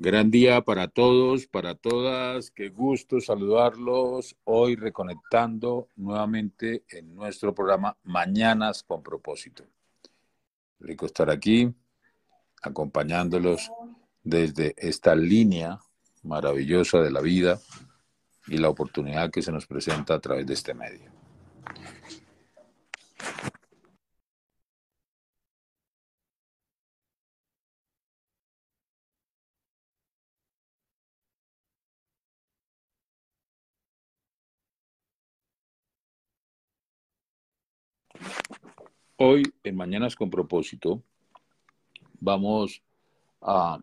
Gran día para todos, para todas. Qué gusto saludarlos hoy reconectando nuevamente en nuestro programa Mañanas con propósito. Rico estar aquí acompañándolos desde esta línea maravillosa de la vida y la oportunidad que se nos presenta a través de este medio. Hoy, en Mañanas con propósito, vamos a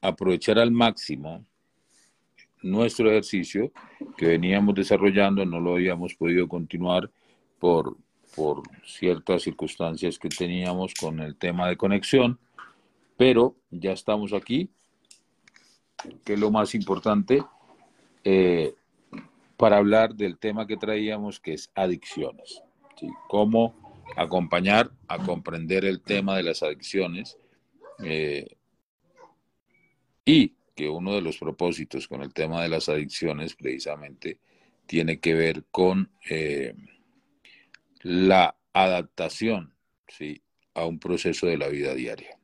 aprovechar al máximo nuestro ejercicio que veníamos desarrollando, no lo habíamos podido continuar por, por ciertas circunstancias que teníamos con el tema de conexión, pero ya estamos aquí, que es lo más importante, eh, para hablar del tema que traíamos, que es adicciones. ¿sí? Cómo acompañar a comprender el tema de las adicciones eh, y que uno de los propósitos con el tema de las adicciones precisamente tiene que ver con eh, la adaptación ¿sí? a un proceso de la vida diaria.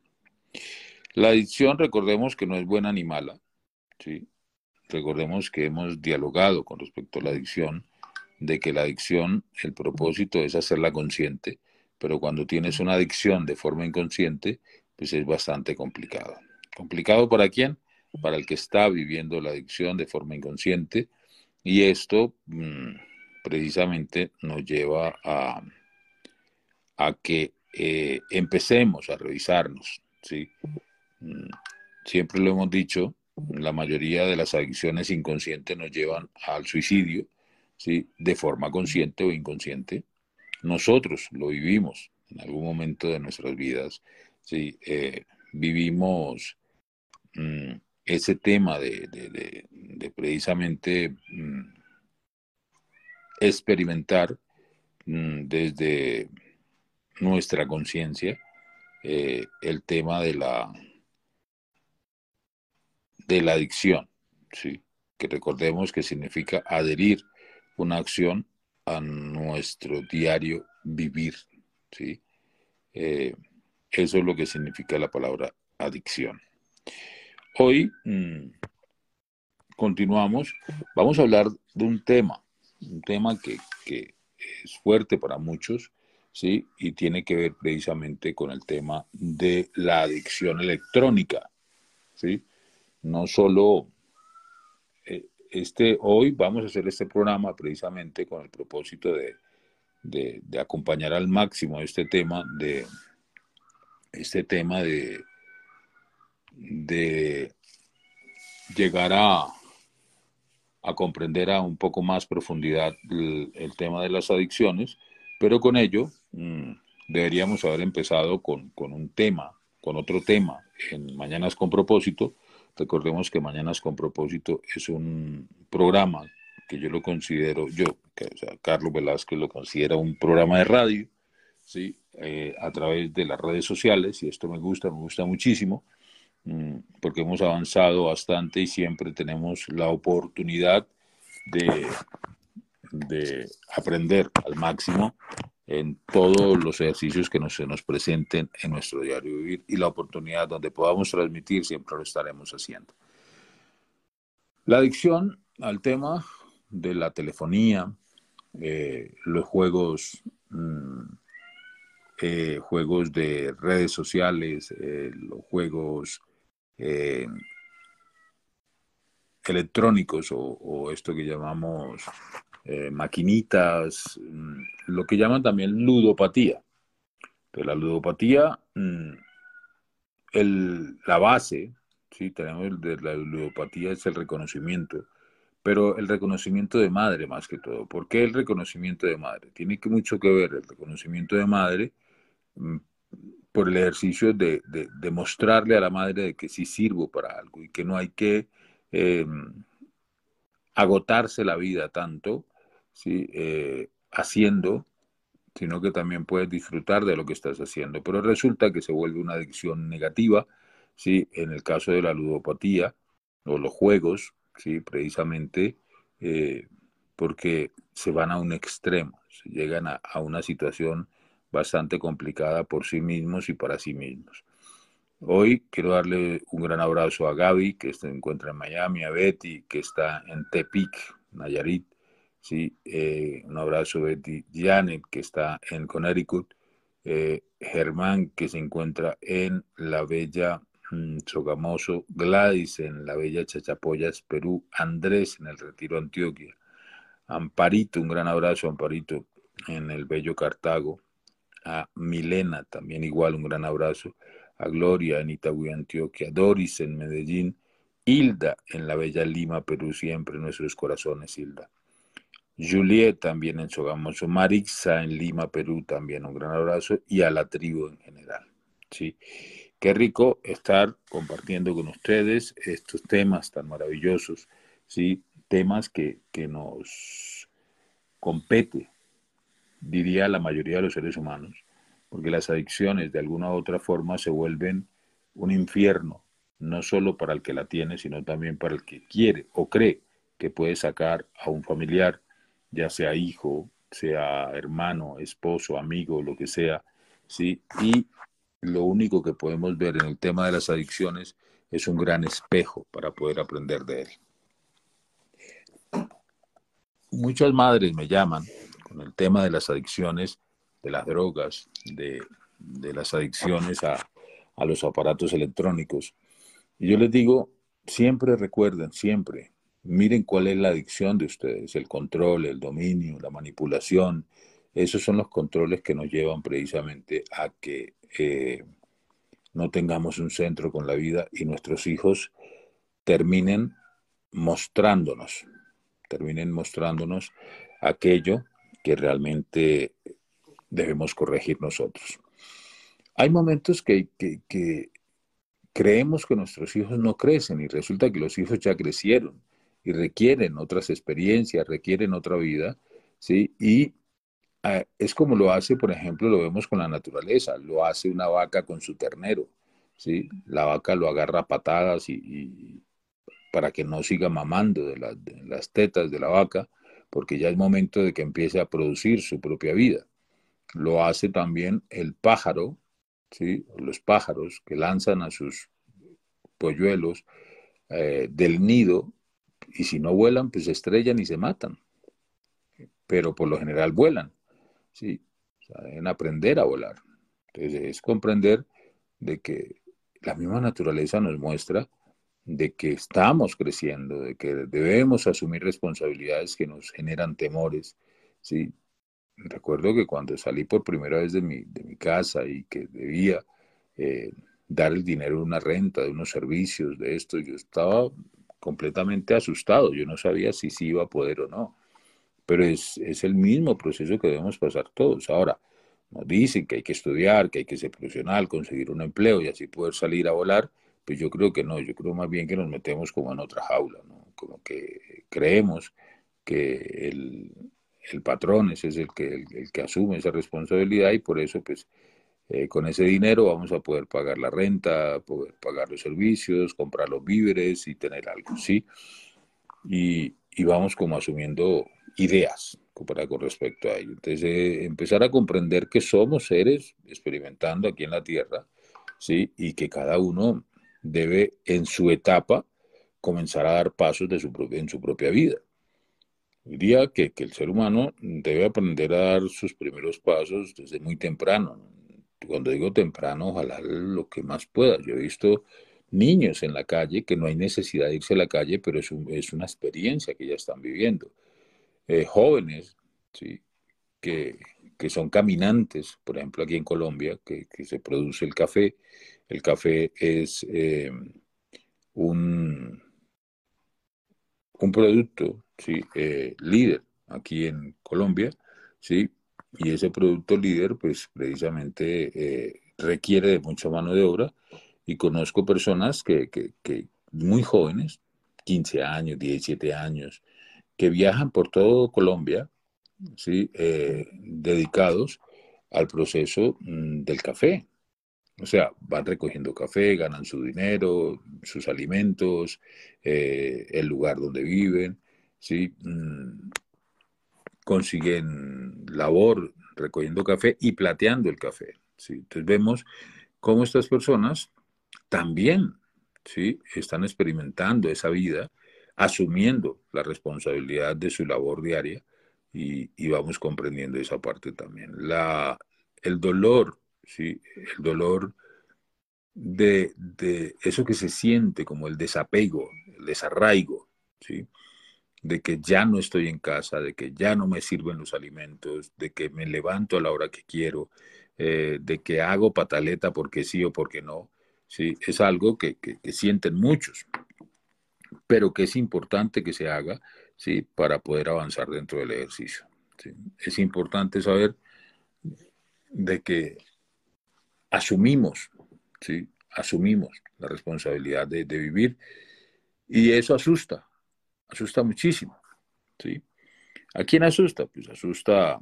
La adicción, recordemos que no es buena ni mala. ¿sí? Recordemos que hemos dialogado con respecto a la adicción de que la adicción, el propósito es hacerla consciente, pero cuando tienes una adicción de forma inconsciente, pues es bastante complicado. ¿Complicado para quién? Para el que está viviendo la adicción de forma inconsciente. Y esto mm, precisamente nos lleva a, a que eh, empecemos a revisarnos. ¿sí? Mm, siempre lo hemos dicho, la mayoría de las adicciones inconscientes nos llevan al suicidio ¿sí? de forma consciente o inconsciente. Nosotros lo vivimos en algún momento de nuestras vidas, ¿sí? Eh, vivimos mm, ese tema de, precisamente mm, experimentar mm, desde nuestra conciencia eh, el tema de la de la adicción, ¿sí? que recordemos que significa adherir una acción a nuestro diario vivir. ¿sí? Eh, eso es lo que significa la palabra adicción. Hoy mm, continuamos, vamos a hablar de un tema, un tema que, que, es fuerte para muchos, ¿sí? Y tiene que ver precisamente con el tema de la adicción electrónica, ¿sí? No solo este, hoy vamos a hacer este programa precisamente con el propósito de, acompañar al máximo este tema de este tema de, llegar a, a comprender a un poco más profundidad el, tema de las adicciones, pero con ello mm, deberíamos haber empezado con, con, un tema, con otro tema en Mañanas con propósito, Recordemos que Mañanas con propósito es un programa que yo lo considero, yo, que, Carlos Velázquez lo considera un programa de radio, ¿sí? Eh, a través de las redes sociales, y esto me gusta, me gusta muchísimo, mm, porque hemos avanzado bastante y siempre tenemos la oportunidad de, de aprender al máximo en todos los ejercicios que nos, se nos presenten en nuestro diario vivir y la oportunidad donde podamos transmitir siempre lo estaremos haciendo. La adicción al tema de la telefonía, eh, los juegos, mm, eh, juegos de redes sociales, eh, los juegos electrónicos o, esto que llamamos eh, maquinitas, mm, lo que llaman también ludopatía. Pero la ludopatía, mm, la base, ¿sí? tenemos de la ludopatía es el reconocimiento, pero el reconocimiento de madre más que todo. ¿Por qué el reconocimiento de madre? Tiene mucho que ver el reconocimiento de madre mm, por el ejercicio de, de, mostrarle a la madre de que sí sirvo para algo y que no hay que em, agotarse la vida tanto ¿sí? Eh, haciendo, sino que también puedes disfrutar de lo que estás haciendo. Pero resulta que se vuelve una adicción negativa ¿sí? En el caso de la ludopatía o los juegos, ¿sí? Precisamente eh, porque se van a un extremo, se llegan a, una situación bastante complicada por sí mismos y para sí mismos. Hoy quiero darle un gran abrazo a Gaby, que se encuentra en Miami, a Betty, que está en Tepic, Nayarit, ¿sí? Eh, un abrazo Betty. Janet, que está en Connecticut, eh, Germán, que se encuentra en la bella mm, Sogamoso, Gladys en la bella Chachapoyas, Perú, Andrés en el Retiro Antioquia, Amparito, un gran abrazo, Amparito, en el bello Cartago, a Milena, también igual un gran abrazo, a Gloria en Itagüí, Antioquia, Doris en Medellín, Hilda en la bella Lima, Perú, siempre nuestros corazones, Hilda. Juliet también en Sogamoso, Marixa en Lima, Perú, también un gran abrazo y a la tribu en general. ¿sí? Qué rico estar compartiendo con ustedes estos temas tan maravillosos, ¿sí? temas que, que nos compete, diría la mayoría de los seres humanos, porque las adicciones de alguna u otra forma se vuelven un infierno, no solo para el que la tiene, sino también para el que quiere o cree que puede sacar a un familiar ya sea hijo, sea hermano, esposo, amigo, lo que sea, ¿sí? Y lo único que podemos ver en el tema de las adicciones es un gran espejo para poder aprender de él. Muchas madres me llaman con el tema de las adicciones, de las drogas, de, las adicciones a, a los aparatos electrónicos. Y yo les digo, siempre recuerden, siempre, Miren cuál es la adicción de ustedes, el control, el dominio, la manipulación. Esos son los controles que nos llevan precisamente a que eh, no tengamos un centro con la vida y nuestros hijos terminen mostrándonos, terminen mostrándonos aquello que realmente debemos corregir nosotros. Hay momentos que, que creemos que nuestros hijos no crecen y resulta que los hijos ya crecieron y requieren otras experiencias, requieren otra vida, ¿sí? Y ah, es como lo hace, por ejemplo, lo vemos con la naturaleza, lo hace una vaca con su ternero, ¿sí? La vaca lo agarra a patadas y, para que no siga mamando de, las tetas de la vaca, porque ya es momento de que empiece a producir su propia vida. Lo hace también el pájaro, ¿sí? Los pájaros que lanzan a sus polluelos eh, del nido y si no vuelan, pues se estrellan y se matan. Pero por lo general vuelan, ¿sí? deben aprender a volar. Entonces es comprender de que la misma naturaleza nos muestra de que estamos creciendo, de que debemos asumir responsabilidades que nos generan temores, ¿sí? Recuerdo que cuando salí por primera vez de mi, de mi casa y que debía eh, dar el dinero de una renta, de unos servicios, de esto, yo estaba completamente asustado. Yo no sabía si sí iba a poder o no. Pero es, el mismo proceso que debemos pasar todos. Ahora, nos dicen que hay que estudiar, que hay que ser profesional, conseguir un empleo y así poder salir a volar. Pues yo creo que no, yo creo más bien que nos metemos como en otra jaula, ¿no? Como que creemos que el, patrón ese es el que, el que asume esa responsabilidad y por eso pues eh, con ese dinero vamos a poder pagar la renta, poder pagar los servicios, comprar los víveres y tener algo, ¿sí? Y, vamos como asumiendo ideas para, con respecto a ello. Entonces, eh, empezar a comprender que somos seres experimentando aquí en la Tierra, ¿sí? Y que cada uno debe en su etapa comenzar a dar pasos de su, en su propia vida. Diría que, que el ser humano debe aprender a dar sus primeros pasos desde muy temprano, cuando digo temprano, ojalá lo que más pueda. Yo he visto niños en la calle que no hay necesidad de irse a la calle, pero es, una experiencia que ya están viviendo. Eh, jóvenes, ¿sí? Que, son caminantes, por ejemplo, aquí en Colombia, que, se produce el café. El café es eh, un, producto. Eh, líder aquí en Colombia, ¿sí? Y ese producto líder pues precisamente eh, requiere de mucha mano de obra y conozco personas que, que, muy jóvenes, 15 años, 17 años, que viajan por todo Colombia, ¿sí? Eh, dedicados al proceso mm, del café. O sea, van recogiendo café, ganan su dinero, sus alimentos, eh, el lugar donde viven, ¿sí? Mm, consiguen labor recogiendo café y plateando el café. Entonces vemos cómo estas personas también ¿sí? están experimentando esa vida, asumiendo la responsabilidad de su labor diaria y, vamos comprendiendo esa parte también. La, el dolor, ¿sí? el dolor de, de, eso que se siente como el desapego, el desarraigo, ¿sí? De que ya no estoy en casa, de que ya no me sirven los alimentos, de que me levanto a la hora que quiero, eh, de que hago pataleta porque sí o porque no, ¿sí? es algo que, sienten muchos, pero que es importante que se haga ¿sí? para poder avanzar dentro del ejercicio. Es importante saber de que asumimos, ¿sí? asumimos la responsabilidad de, de vivir y eso asusta, asusta muchísimo. ¿sí? ¿A quién asusta? Pues asusta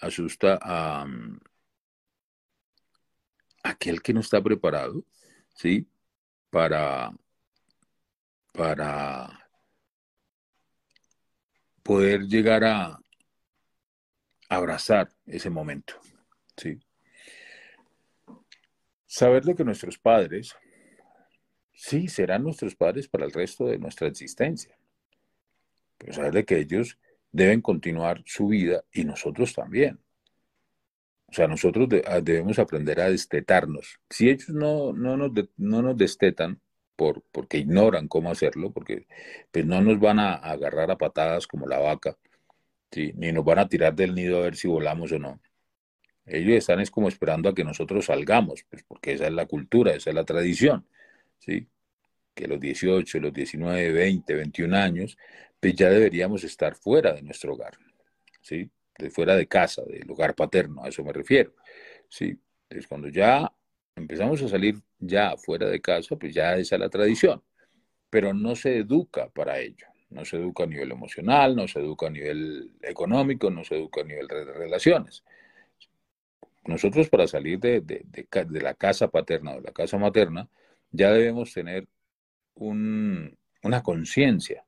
asusta a, aquel que no está preparado, ¿sí? Para, para poder llegar a abrazar ese momento, ¿sí? Saber de que nuestros padres sí, serán nuestros padres para el resto de nuestra existencia. Pero saber de que ellos deben continuar su vida y nosotros también. O sea, nosotros ah, debemos aprender a destetarnos. Si ellos no, no, nos, no nos destetan por, porque ignoran cómo hacerlo, porque pues no nos van a agarrar a patadas como la vaca, ni nos van a tirar del nido a ver si volamos o no. Ellos están es como esperando a que nosotros salgamos, pues porque esa es la cultura, esa es la tradición. ¿Sí? que los 18, los 19, 20, 21 años, pues ya deberíamos estar fuera de nuestro hogar, ¿sí? De fuera de casa, del hogar paterno, a eso me refiero, ¿sí? Entonces, cuando ya empezamos a salir ya fuera de casa, pues ya esa es la tradición, pero no se educa para ello, no se educa a nivel emocional, no se educa a nivel económico, no se educa a nivel de relaciones. Nosotros para salir de, de, de la casa paterna o de la casa materna, ya debemos tener una conciencia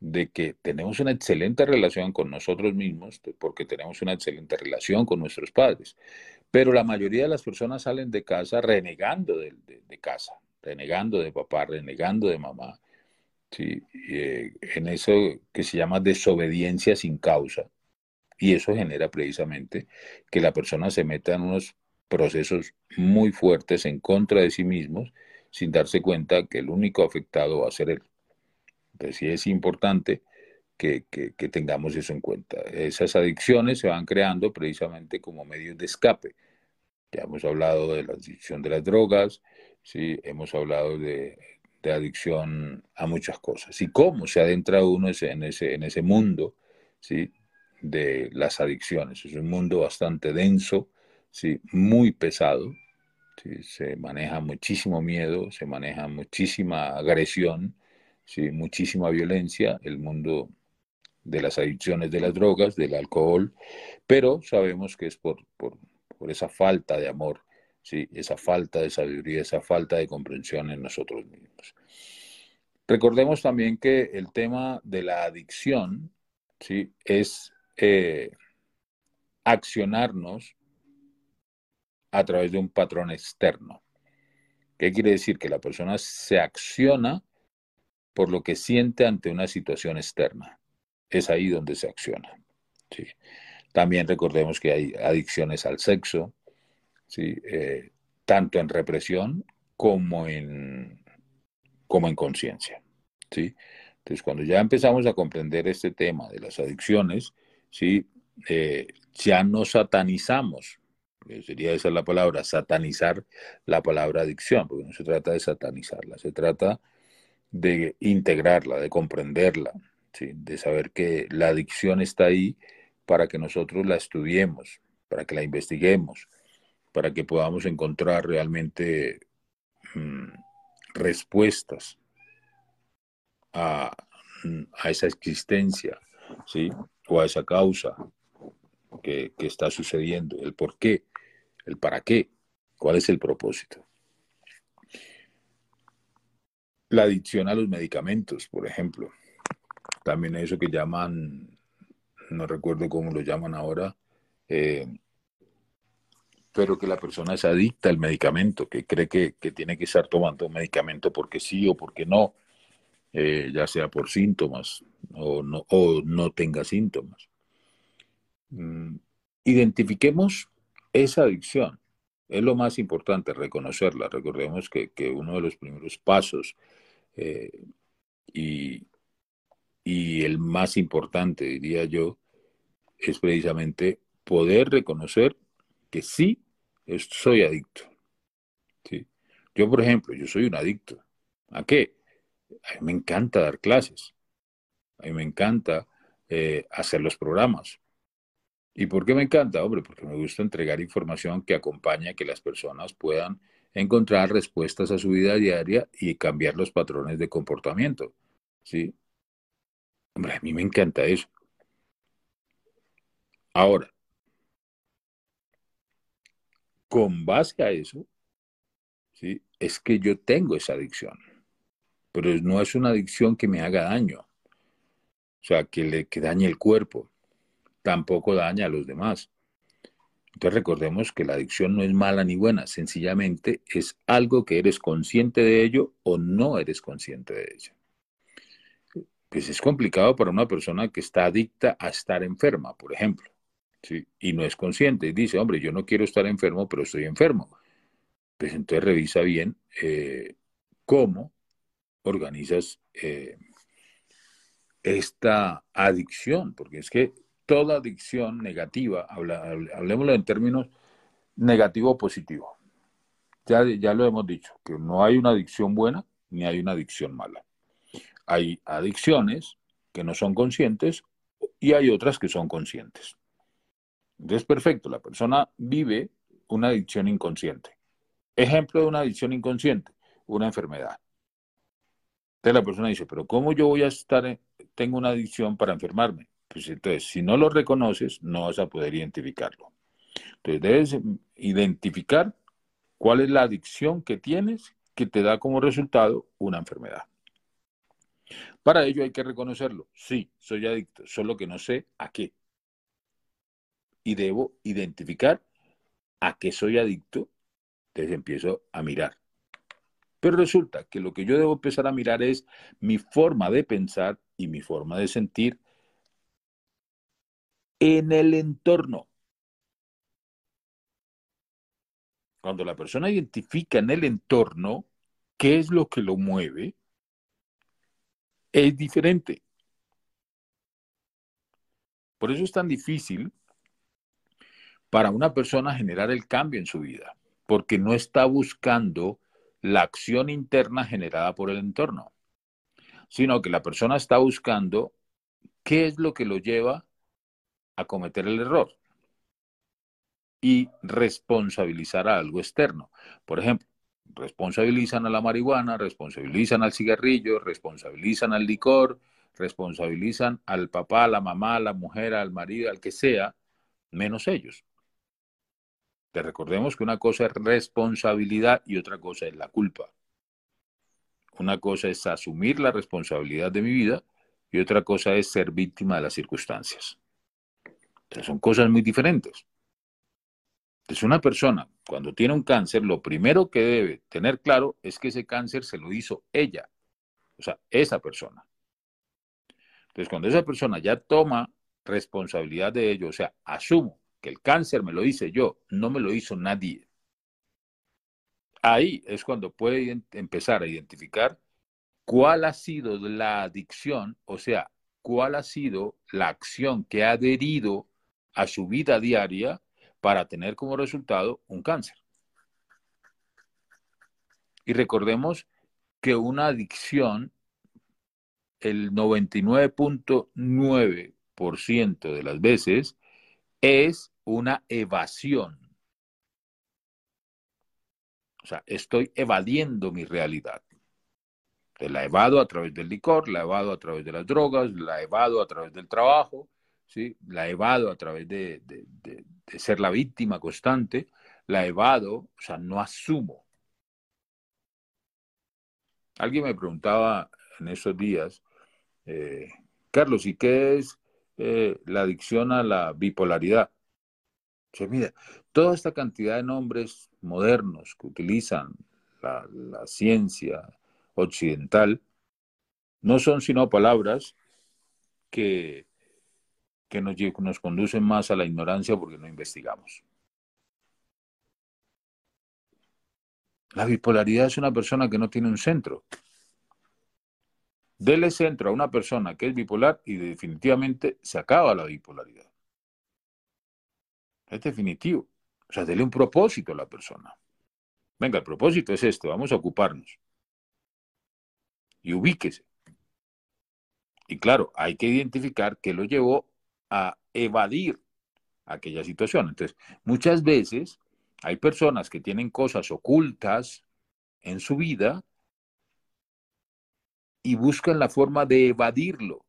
de que tenemos una excelente relación con nosotros mismos, porque tenemos una excelente relación con nuestros padres. Pero la mayoría de las personas salen de casa renegando de, casa, renegando de papá, renegando de mamá, ¿sí? Eh, en eso que se llama desobediencia sin causa. Y eso genera precisamente que la persona se meta en unos procesos muy fuertes en contra de sí mismos sin darse cuenta que el único afectado va a ser él. Entonces sí es importante que, tengamos eso en cuenta. Esas adicciones se van creando precisamente como medios de escape. Ya hemos hablado de la adicción de las drogas, ¿sí? hemos hablado de, adicción a muchas cosas. Y cómo se adentra uno en ese, en ese mundo ¿sí? de las adicciones. Es un mundo bastante denso, ¿sí? muy pesado, se maneja muchísimo miedo, se maneja muchísima agresión, ¿sí? muchísima violencia, el mundo de las adicciones de las drogas, del alcohol, pero sabemos que es por, por, esa falta de amor, ¿sí? esa falta de sabiduría, esa falta de comprensión en nosotros mismos. Recordemos también que el tema de la adicción ¿sí? es eh, accionarnos a través de un patrón externo. ¿Qué quiere decir? Que la persona se acciona por lo que siente ante una situación externa. Es ahí donde se acciona. También recordemos que hay adicciones al sexo, ¿sí? Eh, tanto en represión como en, como en conciencia. ¿sí? Entonces, cuando ya empezamos a comprender este tema de las adicciones, ¿sí? Eh, ya no satanizamos sería esa la palabra, satanizar la palabra adicción, porque no se trata de satanizarla, se trata de integrarla, de comprenderla, de saber que la adicción está ahí para que nosotros la estudiemos, para que la investiguemos, para que podamos encontrar realmente mm, respuestas a, a, esa existencia, ¿sí? o a esa causa que, que está sucediendo, el por qué, el para qué, cuál es el propósito. La adicción a los medicamentos, por ejemplo. También eso que llaman, no recuerdo cómo lo llaman ahora, eh, pero que la persona es adicta al medicamento, que cree que, tiene que estar tomando un medicamento porque sí o porque no, eh, ya sea por síntomas o no, o no tenga síntomas. Mm, identifiquemos esa adicción. Es lo más importante, reconocerla. Recordemos que, uno de los primeros pasos eh, y, y el más importante, diría yo, es precisamente poder reconocer que sí soy adicto. Yo, por ejemplo, yo soy un adicto. ¿A qué? A mí me encanta dar clases. A mí me encanta eh, hacer los programas. ¿Y por qué me encanta? Hombre, porque me gusta entregar información que acompaña a que las personas puedan encontrar respuestas a su vida diaria y cambiar los patrones de comportamiento. ¿Sí? Hombre, a mí me encanta eso. Ahora, con base a eso, ¿sí? es que yo tengo esa adicción, pero no es una adicción que me haga daño, o sea, que, le, que dañe el cuerpo, tampoco daña a los demás. Entonces recordemos que la adicción no es mala ni buena, sencillamente es algo que eres consciente de ello o no eres consciente de ello. Pues es complicado para una persona que está adicta a estar enferma, por ejemplo. ¿sí? y no es consciente y dice, hombre, yo no quiero estar enfermo, pero estoy enfermo. Pues entonces revisa bien eh, cómo organizas eh, esta adicción, porque es que toda adicción negativa, hablemoslo en términos negativo-positivo. Ya, ya lo hemos dicho, que no hay una adicción buena ni hay una adicción mala. Hay adicciones que no son conscientes y hay otras que son conscientes. Entonces, perfecto, la persona vive una adicción inconsciente. Ejemplo de una adicción inconsciente, una enfermedad. Entonces la persona dice, pero ¿cómo yo voy a estar, tengo una adicción para enfermarme? Pues entonces, si no lo reconoces, no vas a poder identificarlo. Entonces debes identificar cuál es la adicción que tienes que te da como resultado una enfermedad. Para ello hay que reconocerlo. Sí, soy adicto, solo que no sé a qué y debo identificar a qué soy adicto, entonces empiezo a mirar. Pero resulta que lo que yo debo empezar a mirar es mi forma de pensar y mi forma de sentir en el entorno. Cuando la persona identifica en el entorno qué es lo que lo mueve, es diferente. Por eso es tan difícil para una persona generar el cambio en su vida, porque no está buscando la acción interna generada por el entorno, sino que la persona está buscando qué es lo que lo lleva a cometer el error y responsabilizar a algo externo. Por ejemplo, responsabilizan a la marihuana, responsabilizan al cigarrillo, responsabilizan al licor, responsabilizan al papá, a la mamá, a la mujer, al marido, al que sea, menos ellos. Te recordemos que una cosa es responsabilidad y otra cosa es la culpa. Una cosa es asumir la responsabilidad de mi vida y otra cosa es ser víctima de las circunstancias. Son cosas muy diferentes. Entonces una persona cuando tiene un cáncer, lo primero que debe tener claro es que ese cáncer se lo hizo ella, o sea, esa persona. Entonces cuando esa persona ya toma responsabilidad de ello, o sea, asumo que el cáncer me lo hice yo, no me lo hizo nadie. Ahí es cuando puede empezar a identificar cuál ha sido la adicción, o sea, cuál ha sido la acción que ha adherido a su vida diaria para tener como resultado un cáncer. Y recordemos que una adicción, el 99.9% de las veces, es una evasión. O sea, estoy evadiendo mi realidad. La evado a través del licor, la evado a través de las drogas, la evado a través del trabajo, ¿sí? La evado a través de, de ser la víctima constante, la evado, o sea, no asumo. Alguien me preguntaba en esos días, eh, Carlos, ¿y qué es eh, la adicción a la bipolaridad? O mira, toda esta cantidad de nombres modernos que utilizan la, ciencia occidental no son sino palabras que, que nos, nos conducen más a la ignorancia porque no investigamos. La bipolaridad es una persona que no tiene un centro. Dele centro a una persona que es bipolar y definitivamente se acaba la bipolaridad. Es definitivo. O sea, dele un propósito a la persona. Venga, el propósito es este, vamos a ocuparnos. Y ubíquese. Y claro, hay que identificar qué lo llevó a evadir aquella situación. Entonces, muchas veces hay personas que tienen cosas ocultas en su vida y buscan la forma de evadirlo.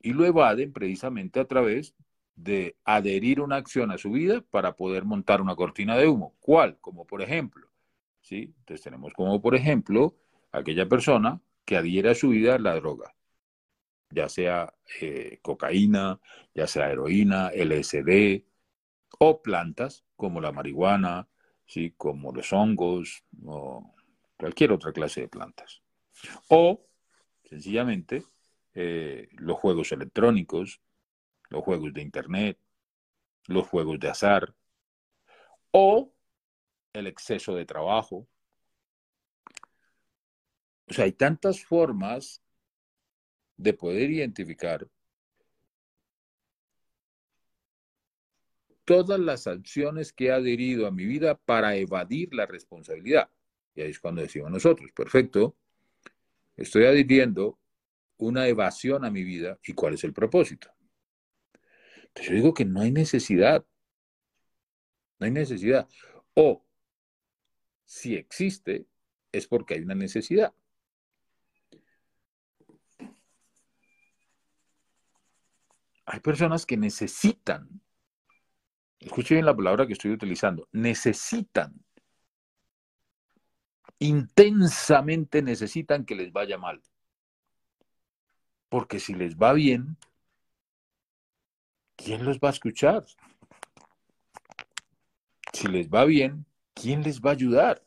Y lo evaden precisamente a través de adherir una acción a su vida para poder montar una cortina de humo. ¿Cuál? Como por ejemplo, ¿sí? Entonces tenemos como por ejemplo aquella persona que adhiere a su vida la droga, ya sea eh, cocaína, ya sea heroína, LSD, o plantas como la marihuana, ¿sí? como los hongos o cualquier otra clase de plantas. O sencillamente eh, los juegos electrónicos, los juegos de internet, los juegos de azar o el exceso de trabajo. O sea, hay tantas formas de poder identificar todas las acciones que he adherido a mi vida para evadir la responsabilidad. Y ahí es cuando decimos nosotros, perfecto, estoy adhiriendo una evasión a mi vida y cuál es el propósito. Yo digo que no hay necesidad, no hay necesidad. O si existe, es porque hay una necesidad. Hay personas que necesitan escuche bien la palabra que estoy utilizando, necesitan, intensamente necesitan que les vaya mal. Porque si les va bien, ¿quién los va a escuchar? Si les va bien, ¿quién les va a ayudar?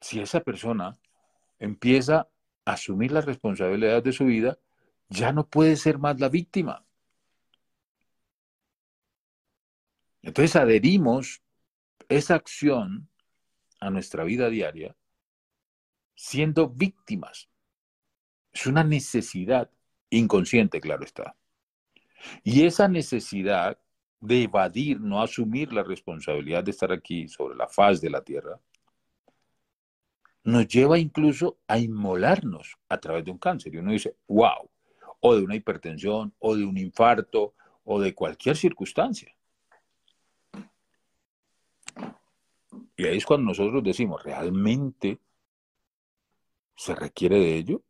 Si esa persona empieza a asumir la responsabilidad de su vida, ya no puede ser más la víctima. Entonces adherimos esa acción a nuestra vida diaria siendo víctimas. Es una necesidad inconsciente, claro está. Y esa necesidad de evadir, no asumir la responsabilidad de estar aquí sobre la faz de la tierra, nos lleva incluso a inmolarnos a través de un cáncer. Y uno dice, wow, o de una hipertensión, o de un infarto, o de cualquier circunstancia. Y ahí es cuando nosotros decimos, ¿realmente se requiere de ello?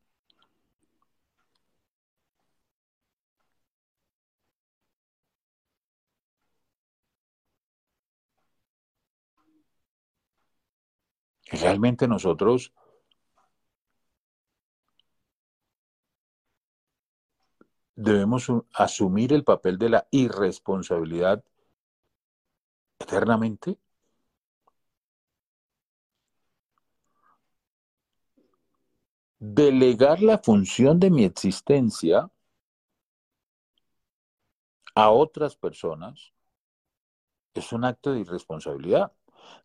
realmente nosotros debemos asumir el papel de la irresponsabilidad eternamente? delegar la función de mi existencia a otras personas es un acto de irresponsabilidad.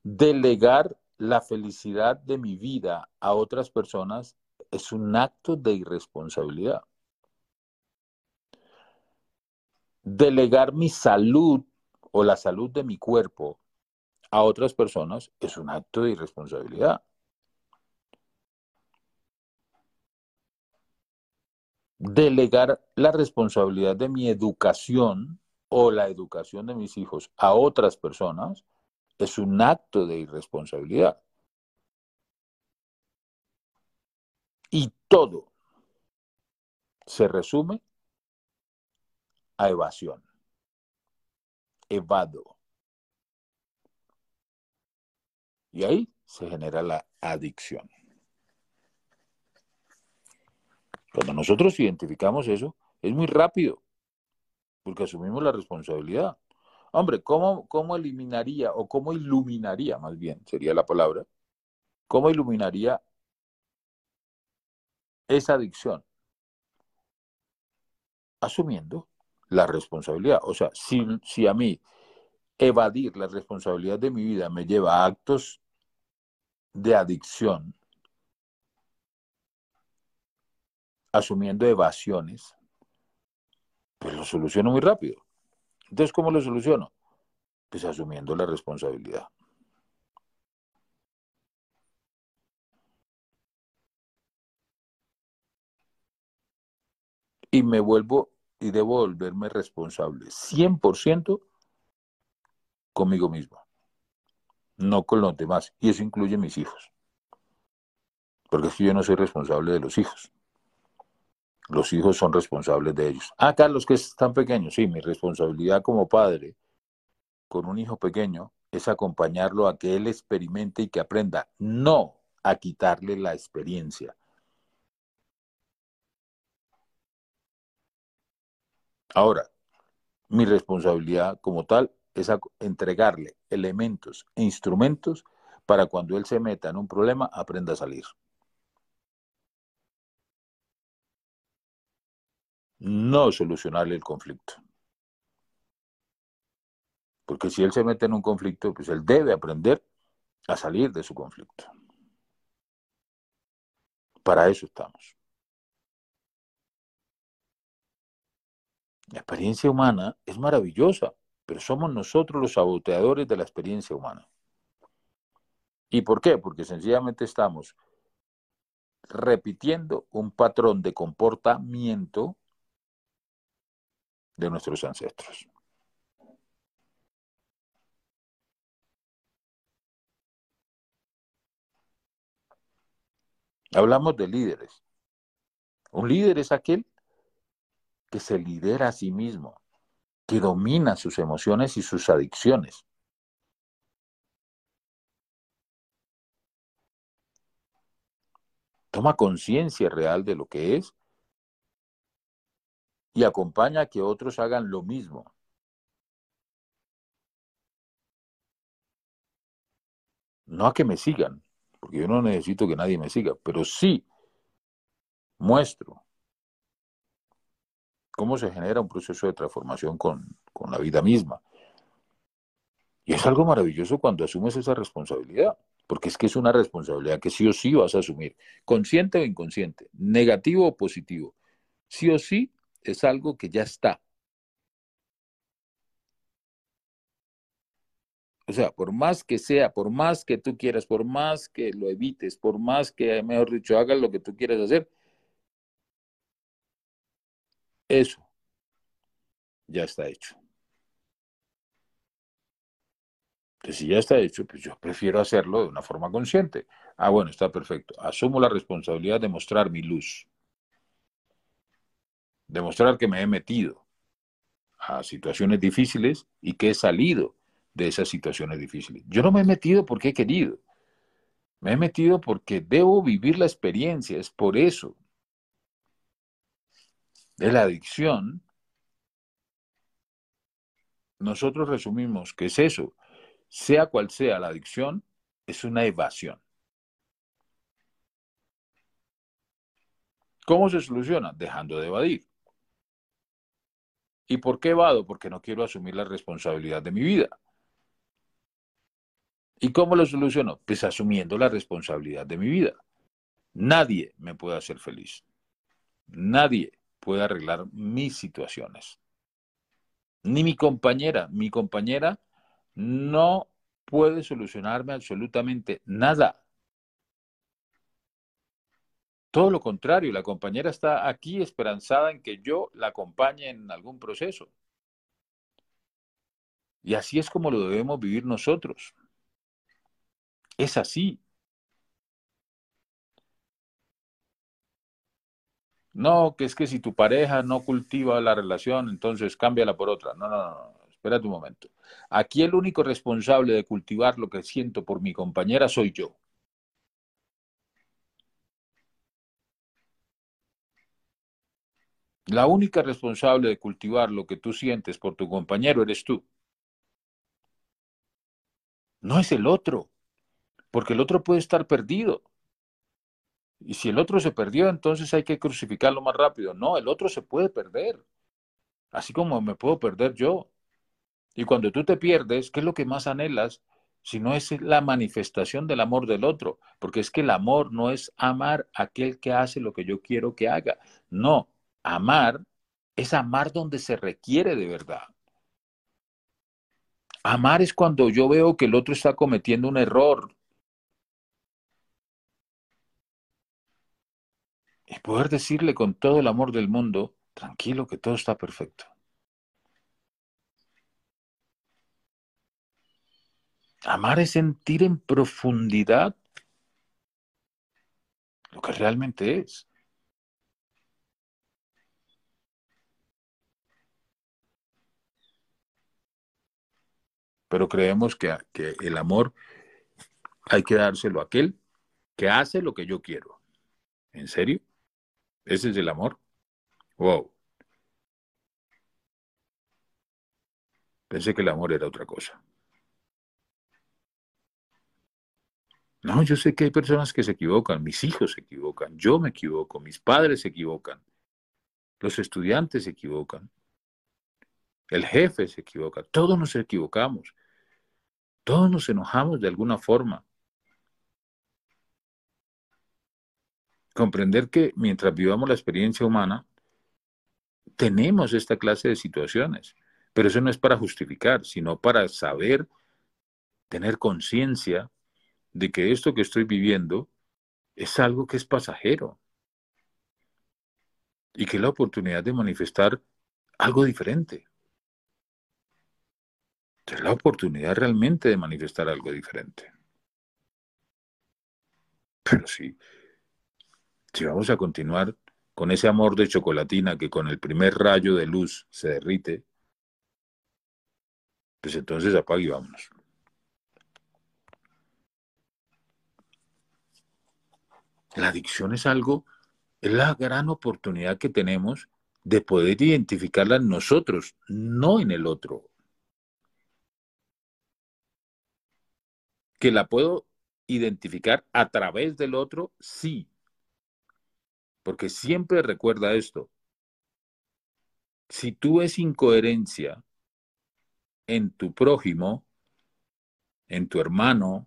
Delegar la felicidad de mi vida a otras personas es un acto de irresponsabilidad. Delegar mi salud o la salud de mi cuerpo a otras personas es un acto de irresponsabilidad. delegar la responsabilidad de mi educación o la educación de mis hijos a otras personas es un acto de irresponsabilidad. Y todo, se resume a evasión. Evado. Y ahí se genera la adicción. Cuando nosotros identificamos eso, es muy rápido, porque asumimos la responsabilidad. Hombre, ¿cómo, ¿cómo eliminaría o cómo iluminaría, más bien, sería la palabra, cómo iluminaría esa adicción? Asumiendo la responsabilidad. O sea, si, si a mí evadir la responsabilidad de mi vida me lleva a actos de adicción, asumiendo evasiones, pues lo soluciono muy rápido. Entonces, ¿cómo lo soluciono? Pues asumiendo la responsabilidad. Y me vuelvo y debo volverme responsable 100% conmigo mismo, no con los demás. Y eso incluye mis hijos. Porque es que yo no soy responsable de los hijos. Los hijos son responsables de ellos. Ah, Carlos, que están pequeños. Sí, mi responsabilidad como padre con un hijo pequeño es acompañarlo a que él experimente y que aprenda, no a quitarle la experiencia. Ahora, mi responsabilidad como tal es entregarle elementos e instrumentos para cuando él se meta en un problema aprenda a salir. no solucionarle el conflicto. Porque si él se mete en un conflicto, pues él debe aprender a salir de su conflicto. Para eso estamos. La experiencia humana es maravillosa, pero somos nosotros los saboteadores de la experiencia humana. ¿Y por qué? Porque sencillamente estamos repitiendo un patrón de comportamiento de nuestros ancestros. Hablamos de líderes. Un líder es aquel que se lidera a sí mismo, que domina sus emociones y sus adicciones. Toma conciencia real de lo que es y acompaña a que otros hagan lo mismo. No a que me sigan, porque yo no necesito que nadie me siga, pero sí muestro cómo se genera un proceso de transformación con, con la vida misma. Y es algo maravilloso cuando asumes esa responsabilidad, porque es que es una responsabilidad que sí o sí vas a asumir, consciente o inconsciente, negativo o positivo. Sí o sí es algo que ya está. O sea, por más que sea, por más que tú quieras, por más que lo evites, por más que, mejor dicho, hagas lo que tú quieras hacer, eso ya está hecho. Si ya está hecho, pues yo prefiero hacerlo de una forma consciente. Ah, bueno, está perfecto. Asumo la responsabilidad de mostrar mi luz demostrar que me he metido a situaciones difíciles y que he salido de esas situaciones difíciles. Yo no me he metido porque he querido. Me he metido porque debo vivir la experiencia. Es por eso. De la adicción, nosotros resumimos que es eso. Sea cual sea la adicción, es una evasión. ¿Cómo se soluciona? Dejando de evadir. ¿Y por qué vado? Porque no quiero asumir la responsabilidad de mi vida. ¿Y cómo lo soluciono? Pues asumiendo la responsabilidad de mi vida. Nadie me puede hacer feliz. Nadie puede arreglar mis situaciones. Ni mi compañera. Mi compañera no puede solucionarme absolutamente nada. Todo lo contrario, la compañera está aquí esperanzada en que yo la acompañe en algún proceso. Y así es como lo debemos vivir nosotros. Es así. No, que es que si tu pareja no cultiva la relación, entonces cámbiala por otra. No, no, no, espérate un momento. Aquí el único responsable de cultivar lo que siento por mi compañera soy yo. La única responsable de cultivar lo que tú sientes por tu compañero eres tú. No es el otro, porque el otro puede estar perdido. Y si el otro se perdió, entonces hay que crucificarlo más rápido. No, el otro se puede perder, así como me puedo perder yo. Y cuando tú te pierdes, ¿qué es lo que más anhelas? Si no es la manifestación del amor del otro, porque es que el amor no es amar a aquel que hace lo que yo quiero que haga. No, Amar es amar donde se requiere de verdad. Amar es cuando yo veo que el otro está cometiendo un error. Y poder decirle con todo el amor del mundo, tranquilo que todo está perfecto. Amar es sentir en profundidad lo que realmente es. pero creemos que, que el amor hay que dárselo a aquel que hace lo que yo quiero. ¿En serio? ¿Ese es el amor? Wow. Pensé que el amor era otra cosa. No, yo sé que hay personas que se equivocan, mis hijos se equivocan, yo me equivoco, mis padres se equivocan, los estudiantes se equivocan, el jefe se equivoca, todos nos equivocamos, todos nos enojamos de alguna forma. Comprender que mientras vivamos la experiencia humana, tenemos esta clase de situaciones, pero eso no es para justificar, sino para saber, tener conciencia de que esto que estoy viviendo es algo que es pasajero y que es la oportunidad de manifestar algo diferente es la oportunidad realmente de manifestar algo diferente. Pero sí, vamos a continuar con ese amor de chocolatina que con el primer rayo de luz se derrite, pues entonces apague y vámonos. La adicción es algo, es la gran oportunidad que tenemos de poder identificarla en nosotros, no en el otro. que la puedo identificar a través del otro, sí. Porque siempre recuerda esto. Si tú ves incoherencia en tu prójimo, en tu hermano,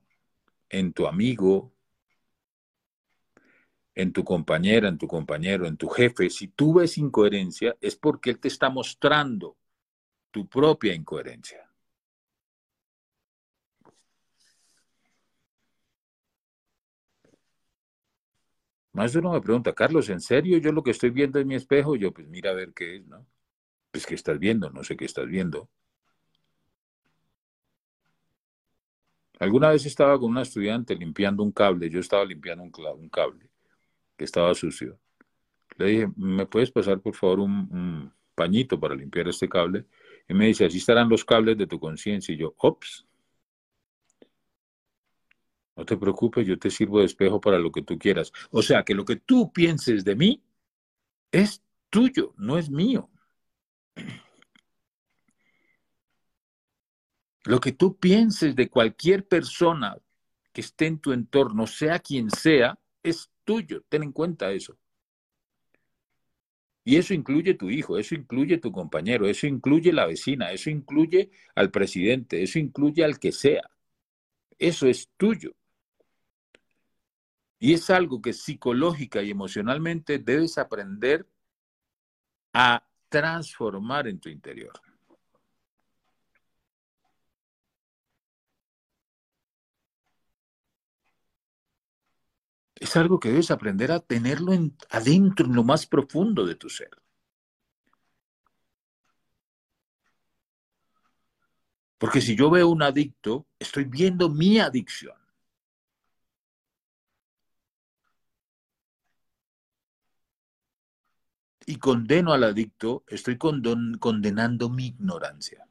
en tu amigo, en tu compañera, en tu compañero, en tu jefe, si tú ves incoherencia, es porque él te está mostrando tu propia incoherencia. Más uno me pregunta, Carlos, ¿en serio yo lo que estoy viendo en mi espejo? Yo, pues mira a ver qué es, ¿no? Pues qué estás viendo, no sé qué estás viendo. Alguna vez estaba con una estudiante limpiando un cable, yo estaba limpiando un, un cable que estaba sucio. Le dije, ¿me puedes pasar por favor un, un pañito para limpiar este cable? Y me dice, así estarán los cables de tu conciencia. Y yo, ops, no te preocupes, yo te sirvo de espejo para lo que tú quieras. O sea, que lo que tú pienses de mí es tuyo, no es mío. Lo que tú pienses de cualquier persona que esté en tu entorno, sea quien sea, es tuyo. Ten en cuenta eso. Y eso incluye tu hijo, eso incluye tu compañero, eso incluye la vecina, eso incluye al presidente, eso incluye al que sea. Eso es tuyo. Y es algo que psicológica y emocionalmente debes aprender a transformar en tu interior. Es algo que debes aprender a tenerlo adentro, en lo más profundo de tu ser. Porque si yo veo un adicto, estoy viendo mi adicción. Y condeno al adicto, estoy condenando mi ignorancia.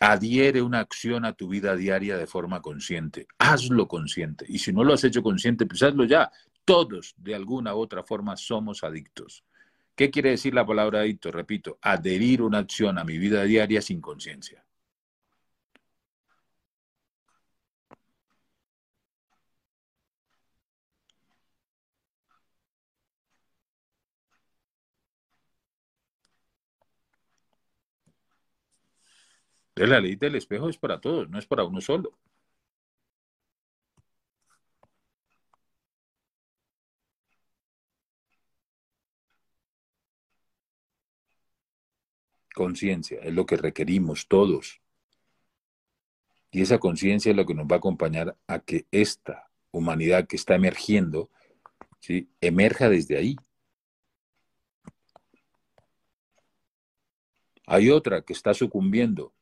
Adhiere una acción a tu vida diaria de forma consciente. Hazlo consciente. Y si no lo has hecho consciente, pues hazlo ya. Todos, de alguna u otra forma, somos adictos. ¿Qué quiere decir la palabra adicto? Repito, adherir una acción a mi vida diaria sin conciencia. La ley del espejo es para todos, no es para uno solo. Conciencia es lo que requerimos todos. Y esa conciencia es lo que nos va a acompañar a que esta humanidad que está emergiendo, ¿sí? emerja desde ahí. Hay otra que está sucumbiendo,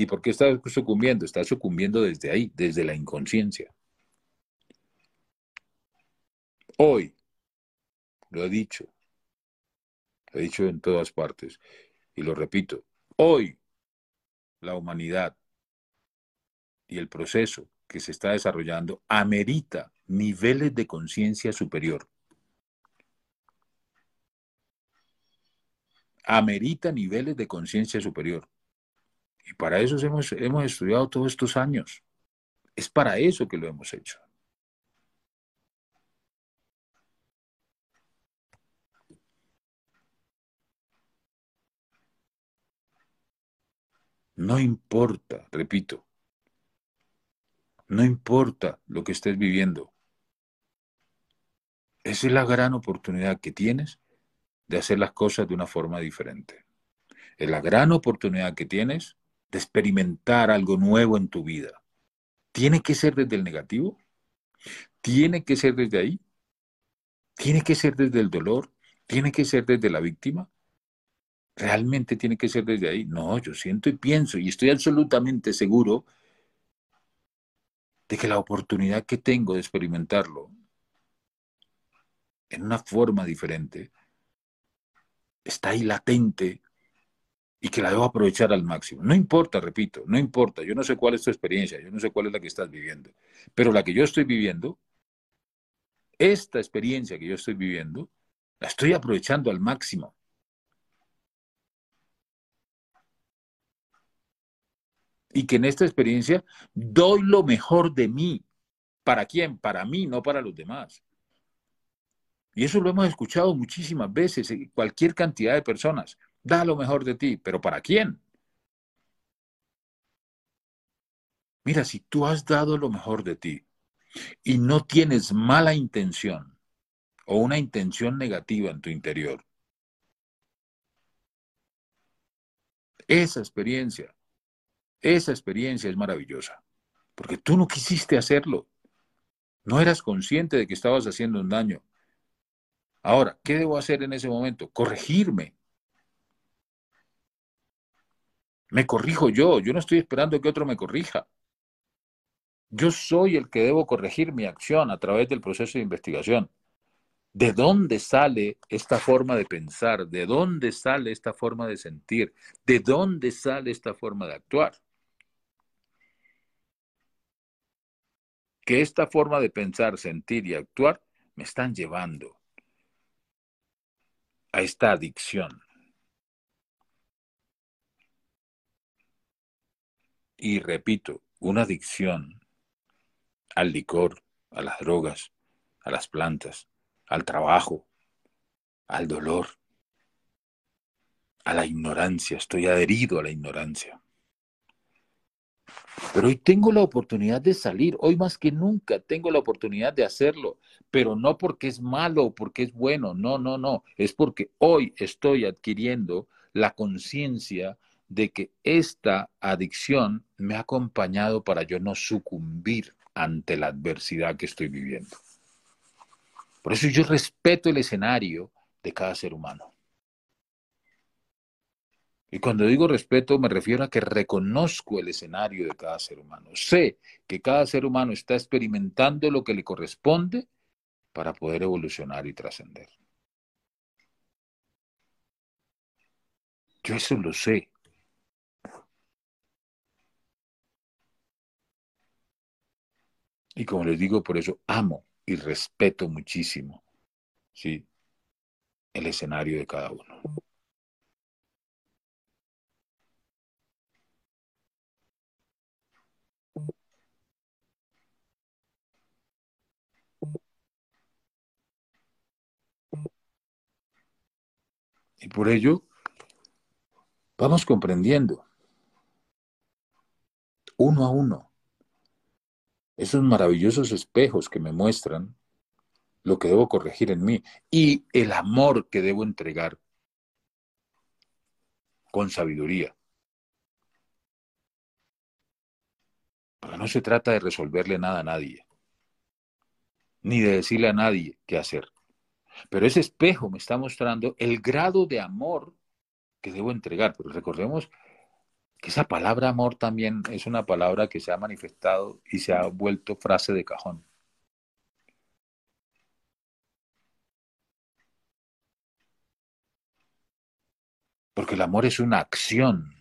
¿Y por qué está sucumbiendo? Está sucumbiendo desde ahí, desde la inconsciencia. Hoy, lo he dicho, lo he dicho en todas partes, y lo repito, hoy la humanidad y el proceso que se está desarrollando amerita niveles de conciencia superior. Amerita niveles de conciencia superior. Y para eso hemos, hemos estudiado todos estos años. Es para eso que lo hemos hecho. No importa, repito, no importa lo que estés viviendo. Esa es la gran oportunidad que tienes de hacer las cosas de una forma diferente. Es la gran oportunidad que tienes de experimentar algo nuevo en tu vida. ¿Tiene que ser desde el negativo? ¿Tiene que ser desde ahí? ¿Tiene que ser desde el dolor? ¿Tiene que ser desde la víctima? ¿Realmente tiene que ser desde ahí? No, yo siento y pienso y estoy absolutamente seguro de que la oportunidad que tengo de experimentarlo en una forma diferente está ahí latente y que la debo aprovechar al máximo. No importa, repito, no importa. Yo no sé cuál es tu experiencia, yo no sé cuál es la que estás viviendo, pero la que yo estoy viviendo, esta experiencia que yo estoy viviendo, la estoy aprovechando al máximo. Y que en esta experiencia doy lo mejor de mí. ¿Para quién? Para mí, no para los demás. Y eso lo hemos escuchado muchísimas veces, cualquier cantidad de personas. Da lo mejor de ti, pero ¿para quién? Mira, si tú has dado lo mejor de ti y no tienes mala intención o una intención negativa en tu interior, esa experiencia, esa experiencia es maravillosa, porque tú no quisiste hacerlo, no eras consciente de que estabas haciendo un daño. Ahora, ¿qué debo hacer en ese momento? Corregirme, Me corrijo yo, yo no estoy esperando que otro me corrija. Yo soy el que debo corregir mi acción a través del proceso de investigación. ¿De dónde sale esta forma de pensar? ¿De dónde sale esta forma de sentir? ¿De dónde sale esta forma de actuar? Que esta forma de pensar, sentir y actuar me están llevando a esta adicción. Y repito, una adicción al licor, a las drogas, a las plantas, al trabajo, al dolor, a la ignorancia. Estoy adherido a la ignorancia. Pero hoy tengo la oportunidad de salir, hoy más que nunca tengo la oportunidad de hacerlo, pero no porque es malo o porque es bueno, no, no, no, es porque hoy estoy adquiriendo la conciencia de que esta adicción me ha acompañado para yo no sucumbir ante la adversidad que estoy viviendo. Por eso yo respeto el escenario de cada ser humano. Y cuando digo respeto me refiero a que reconozco el escenario de cada ser humano. Sé que cada ser humano está experimentando lo que le corresponde para poder evolucionar y trascender. Yo eso lo sé. Y como les digo, por eso amo y respeto muchísimo ¿sí? el escenario de cada uno. Y por ello, vamos comprendiendo uno a uno esos maravillosos espejos que me muestran lo que debo corregir en mí y el amor que debo entregar con sabiduría. Porque no se trata de resolverle nada a nadie, ni de decirle a nadie qué hacer. Pero ese espejo me está mostrando el grado de amor que debo entregar. Pero recordemos que esa palabra amor también es una palabra que se ha manifestado y se ha vuelto frase de cajón. Porque el amor es una acción.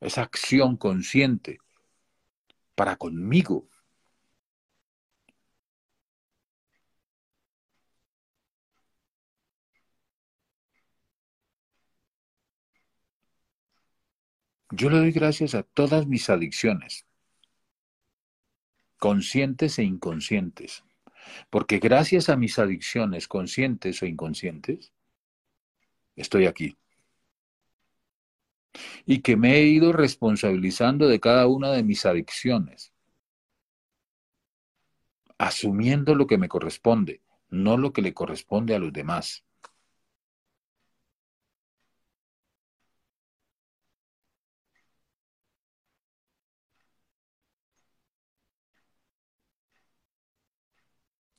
Esa acción consciente para conmigo. Yo le doy gracias a todas mis adicciones, conscientes e inconscientes, porque gracias a mis adicciones conscientes o inconscientes, estoy aquí y que me he ido responsabilizando de cada una de mis adicciones, asumiendo lo que me corresponde, no lo que le corresponde a los demás.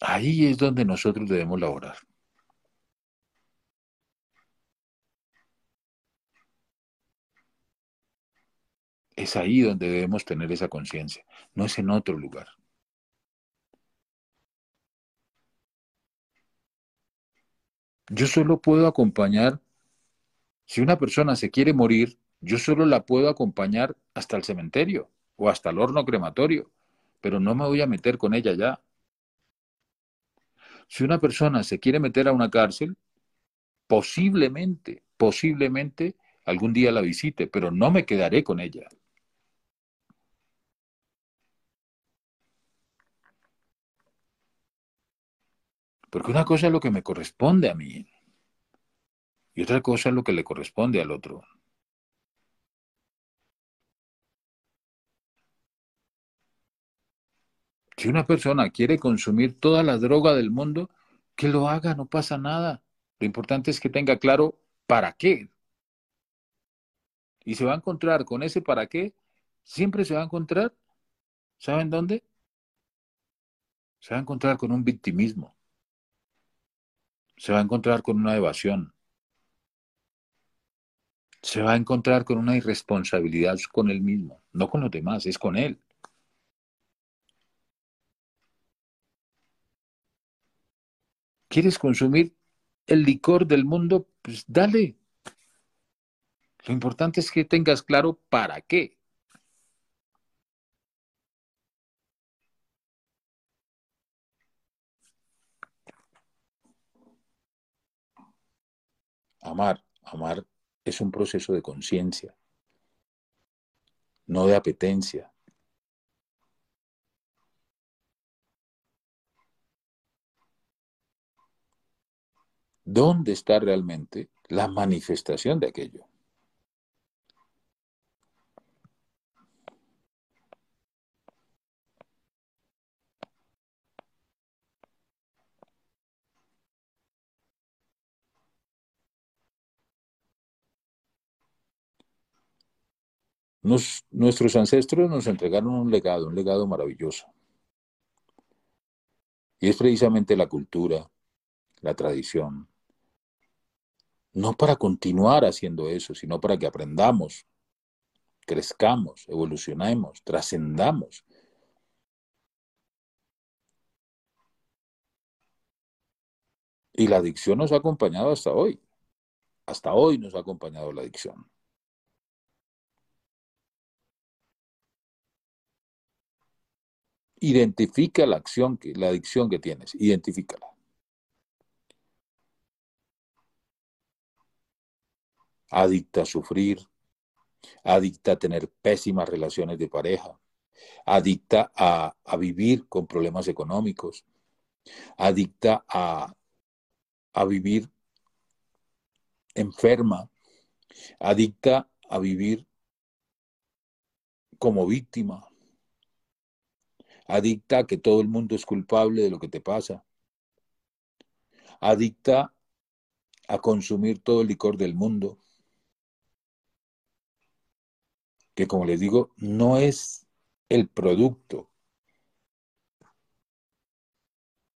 Ahí es donde nosotros debemos laborar. Es ahí donde debemos tener esa conciencia, no es en otro lugar. Yo solo puedo acompañar, si una persona se quiere morir, yo solo la puedo acompañar hasta el cementerio o hasta el horno crematorio, pero no me voy a meter con ella ya. Si una persona se quiere meter a una cárcel, posiblemente, posiblemente algún día la visite, pero no me quedaré con ella. Porque una cosa es lo que me corresponde a mí y otra cosa es lo que le corresponde al otro. Si una persona quiere consumir toda la droga del mundo, que lo haga, no pasa nada. Lo importante es que tenga claro para qué. Y se va a encontrar con ese para qué, siempre se va a encontrar, ¿saben dónde? Se va a encontrar con un victimismo se va a encontrar con una evasión. Se va a encontrar con una irresponsabilidad con él mismo, no con los demás, es con él. ¿Quieres consumir el licor del mundo? Pues dale. Lo importante es que tengas claro para qué. Amar, amar es un proceso de conciencia, no de apetencia. ¿Dónde está realmente la manifestación de aquello? Nuestros ancestros nos entregaron un legado, un legado maravilloso. Y es precisamente la cultura, la tradición. No para continuar haciendo eso, sino para que aprendamos, crezcamos, evolucionemos, trascendamos. Y la adicción nos ha acompañado hasta hoy. Hasta hoy nos ha acompañado la adicción. Identifica la acción, que, la adicción que tienes, identifícala. Adicta a sufrir, adicta a tener pésimas relaciones de pareja, adicta a, a vivir con problemas económicos, adicta a, a vivir enferma, adicta a vivir como víctima, adicta a que todo el mundo es culpable de lo que te pasa, adicta a consumir todo el licor del mundo, que como les digo, no es el producto.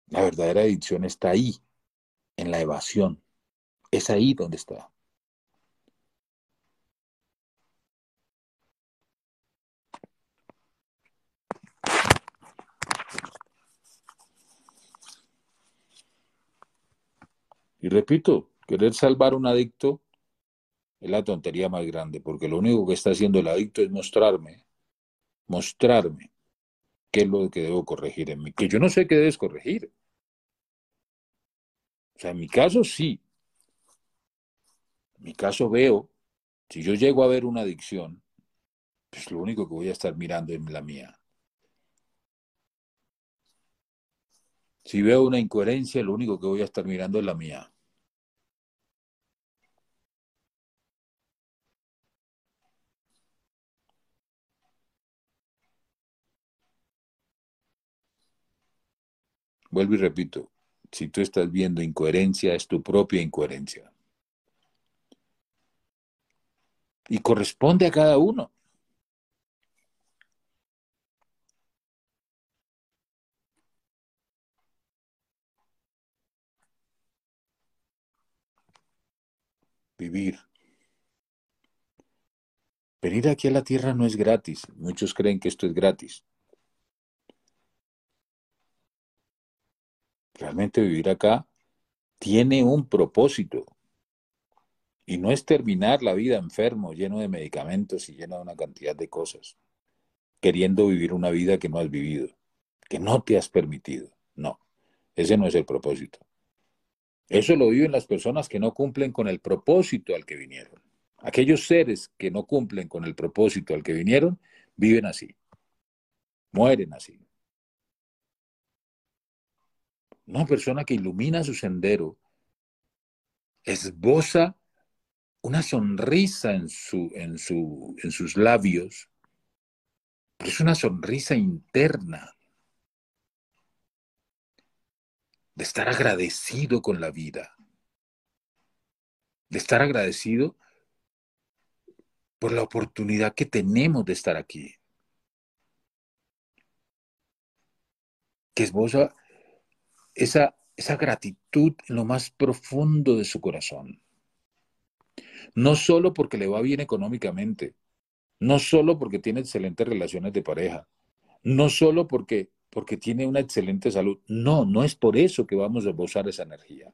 La verdadera adicción está ahí, en la evasión. Es ahí donde está. Y repito, querer salvar un adicto es la tontería más grande, porque lo único que está haciendo el adicto es mostrarme, mostrarme qué es lo que debo corregir en mí, que yo no sé qué debes corregir. O sea, en mi caso sí. En mi caso veo, si yo llego a ver una adicción, pues lo único que voy a estar mirando es la mía. Si veo una incoherencia, lo único que voy a estar mirando es la mía. Vuelvo y repito, si tú estás viendo incoherencia, es tu propia incoherencia. Y corresponde a cada uno. Vivir. Venir aquí a la tierra no es gratis. Muchos creen que esto es gratis. Realmente vivir acá tiene un propósito. Y no es terminar la vida enfermo, lleno de medicamentos y lleno de una cantidad de cosas, queriendo vivir una vida que no has vivido, que no te has permitido. No, ese no es el propósito. Eso lo viven las personas que no cumplen con el propósito al que vinieron. Aquellos seres que no cumplen con el propósito al que vinieron, viven así, mueren así. Una persona que ilumina su sendero esboza una sonrisa en, su, en, su, en sus labios, pero es una sonrisa interna de estar agradecido con la vida, de estar agradecido por la oportunidad que tenemos de estar aquí. Que esboza esa, esa gratitud en lo más profundo de su corazón. No solo porque le va bien económicamente, no solo porque tiene excelentes relaciones de pareja, no solo porque, porque tiene una excelente salud. No, no es por eso que vamos a gozar esa energía.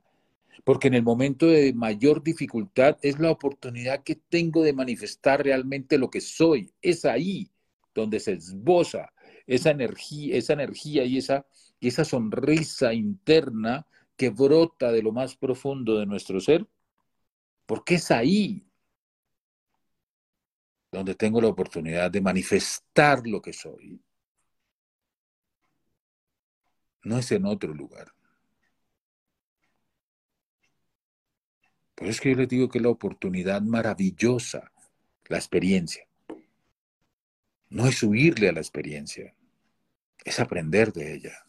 Porque en el momento de mayor dificultad es la oportunidad que tengo de manifestar realmente lo que soy. Es ahí donde se esboza esa energía, esa energía y esa, y esa sonrisa interna que brota de lo más profundo de nuestro ser, porque es ahí donde tengo la oportunidad de manifestar lo que soy. No es en otro lugar. Por eso es que yo les digo que la oportunidad maravillosa, la experiencia. No es huirle a la experiencia, es aprender de ella.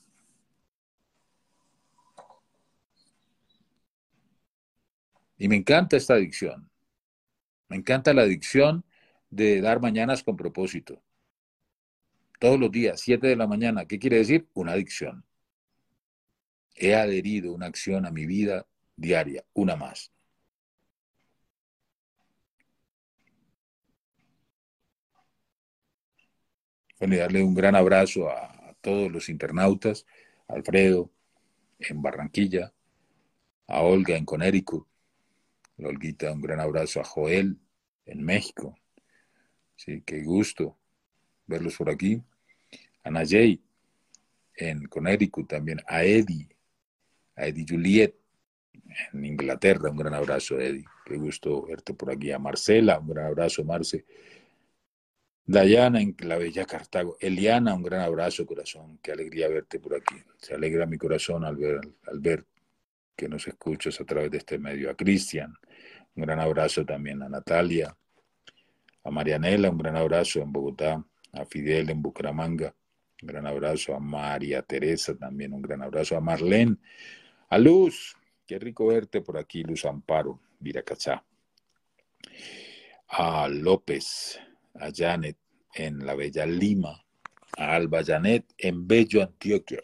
Y me encanta esta adicción. Me encanta la adicción de dar mañanas con propósito. Todos los días, 7 de la mañana. ¿Qué quiere decir? Una adicción. He adherido una acción a mi vida diaria, una más. Bueno, y darle un gran abrazo a, todos los internautas, a Alfredo en Barranquilla, a Olga en a Olguita, un gran abrazo a Joel en México. Sí, qué gusto verlos por aquí. A Nayey en Connecticut también, a Eddie, a Eddie Juliet en Inglaterra, un gran abrazo Eddie, qué gusto verte por aquí. A Marcela, un gran abrazo Marce Dayana en la bella Cartago. Eliana, un gran abrazo, corazón. Qué alegría verte por aquí. Se alegra mi corazón al ver, al ver que nos escuchas a través de este medio. A Cristian, un gran abrazo también. A Natalia, a Marianela, un gran abrazo en Bogotá. A Fidel en Bucaramanga, un gran abrazo. A María Teresa también, un gran abrazo. A Marlene, a Luz, qué rico verte por aquí, Luz Amparo, Viracachá. A López, a Janet en la bella Lima, a Alba Janet en Bello Antioquia.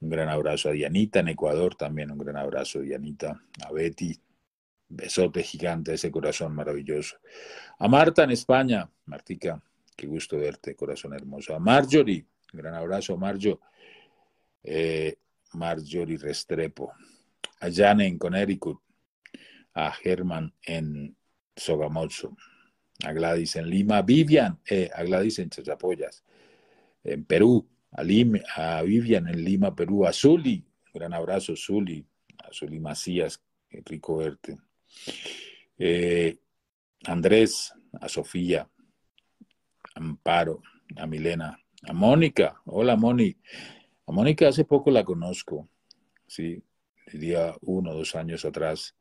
Un gran abrazo a Dianita en Ecuador, también un gran abrazo a Dianita, a Betty, besote gigante, ese corazón maravilloso. A Marta en España, Martica, qué gusto verte, corazón hermoso. A Marjorie, gran abrazo, Marjo, eh, Marjorie Restrepo. A Jane en Connecticut, a Germán en Sogamoso, a Gladys en Lima, Vivian, eh, a Gladys en Chachapoyas, en Perú, a, a Vivian en Lima, Perú, a Zuli, gran abrazo Zuli, a Zuli Macías, qué rico verte. Eh, Andrés, a Sofía, Amparo, a Milena, a Mónica, hola Moni, a Mónica hace poco la conozco, sí, diría uno o dos años atrás.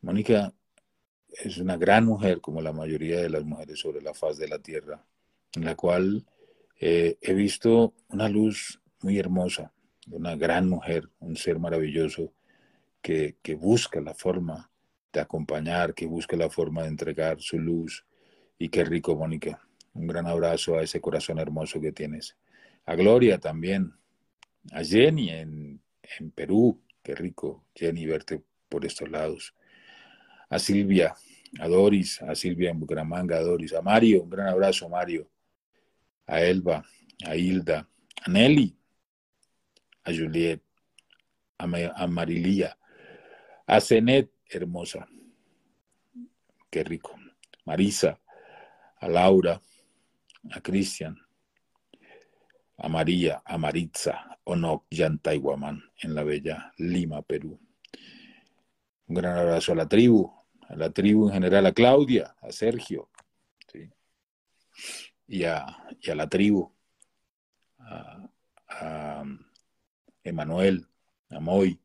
Mónica es una gran mujer, como la mayoría de las mujeres sobre la faz de la tierra, en la cual eh, he visto una luz muy hermosa, una gran mujer, un ser maravilloso que, busca la forma de acompañar, que busca la forma de entregar su luz. Y qué rico, Mónica. Un gran abrazo a ese corazón hermoso que tienes. A Gloria también. A Jenny en, Perú. Qué rico, Jenny, verte por estos lados a Silvia, a Doris, a Silvia en Bucaramanga, a Doris, a Mario, un gran abrazo, Mario, a Elba, a Hilda, a Nelly, a Juliet, a, Marilía, a Zenet, hermosa, qué rico, Marisa, a Laura, a Cristian, a María, a Maritza, Onok, Yantayguamán, en la bella Lima, Perú. Un gran abrazo a la tribu, a la tribu en general, a Claudia, a Sergio, y, a, la tribu, a, a Emanuel, a Moy.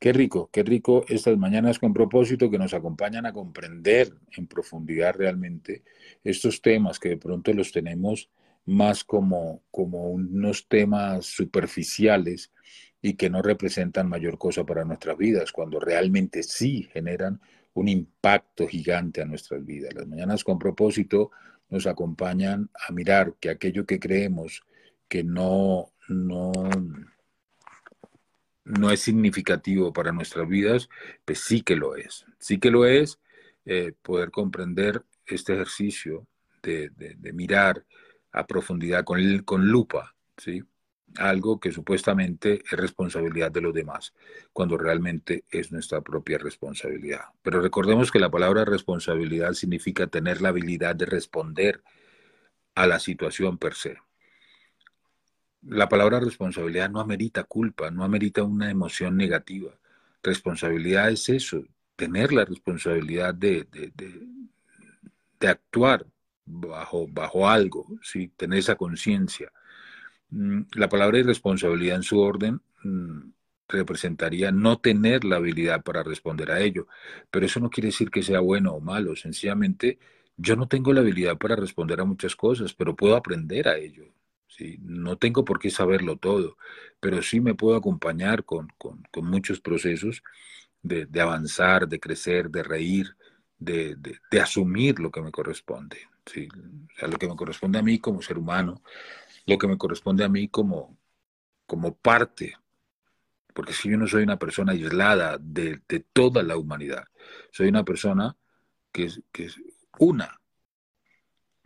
Qué rico, qué rico estas mañanas con propósito que nos acompañan a comprender en profundidad realmente estos temas que de pronto los tenemos más como, como unos temas superficiales y que no representan mayor cosa para nuestras vidas, cuando realmente sí generan un impacto gigante a nuestras vidas. Las mañanas con propósito nos acompañan a mirar que aquello que creemos que no, no, no es significativo para nuestras vidas, pues sí que lo es. Sí que lo es eh, poder comprender este ejercicio de, de, mirar a profundidad con, con lupa, ¿sí? algo que supuestamente es responsabilidad de los demás, cuando realmente es nuestra propia responsabilidad. Pero recordemos que la palabra responsabilidad significa tener la habilidad de responder a la situación per se. La palabra responsabilidad no amerita culpa, no amerita una emoción negativa. Responsabilidad es eso, tener la responsabilidad de, de, actuar bajo, bajo algo, ¿sí? tener esa conciencia Mm, la palabra irresponsabilidad en su orden mm, representaría no tener la habilidad para responder a ello, pero eso no quiere decir que sea bueno o malo, sencillamente yo no tengo la habilidad para responder a muchas cosas, pero puedo aprender a ello. No tengo por qué saberlo todo, pero sí me puedo acompañar con, con, muchos procesos de, de, avanzar, de crecer, de reír, de, asumir lo que me corresponde, o sea, lo que me corresponde a mí como ser humano, lo que me corresponde a mí como, como parte, porque si yo no soy una persona aislada de, toda la humanidad, soy una persona que que es una,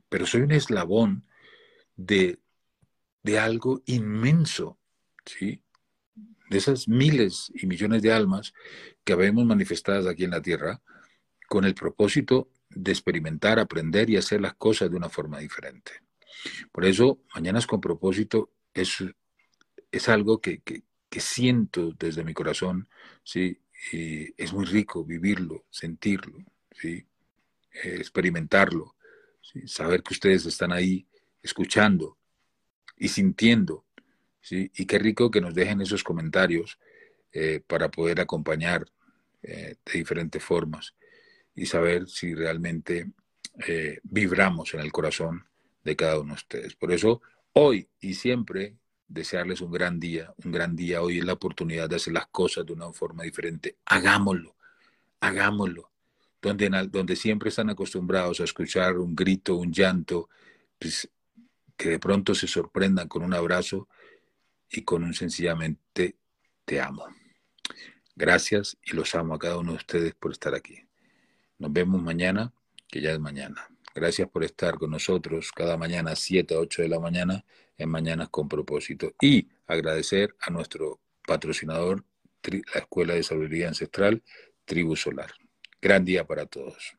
pero soy un eslabón de, de algo inmenso, ¿sí? de esas miles y millones de almas que vemos manifestadas aquí en la Tierra, con el propósito de experimentar, aprender y hacer las cosas de una forma diferente. Por eso, Mañanas con propósito es, es algo que, siento desde mi corazón, ¿sí? Y es muy rico vivirlo, sentirlo, ¿sí? Eh, experimentarlo, saber que ustedes están ahí escuchando y sintiendo y qué rico que nos dejen esos comentarios eh, para poder acompañar eh, de diferentes formas y saber si realmente eh, vibramos en el corazón de cada uno de ustedes. Por eso, hoy y siempre, desearles un gran día, un gran día. Hoy es la oportunidad de hacer las cosas de una forma diferente. Hagámoslo, hagámoslo. Donde, donde siempre están acostumbrados a escuchar un grito, un llanto, pues, que de pronto se sorprendan con un abrazo y con un sencillamente te amo. Gracias y los amo a cada uno de ustedes por estar aquí. Nos vemos mañana, que ya es mañana. Gracias por estar con nosotros cada mañana, 7 a 8 de la mañana, en Mañanas con propósito. Y agradecer a nuestro patrocinador, la Escuela de Sabiduría Ancestral, Tribu Solar. Gran día para todos.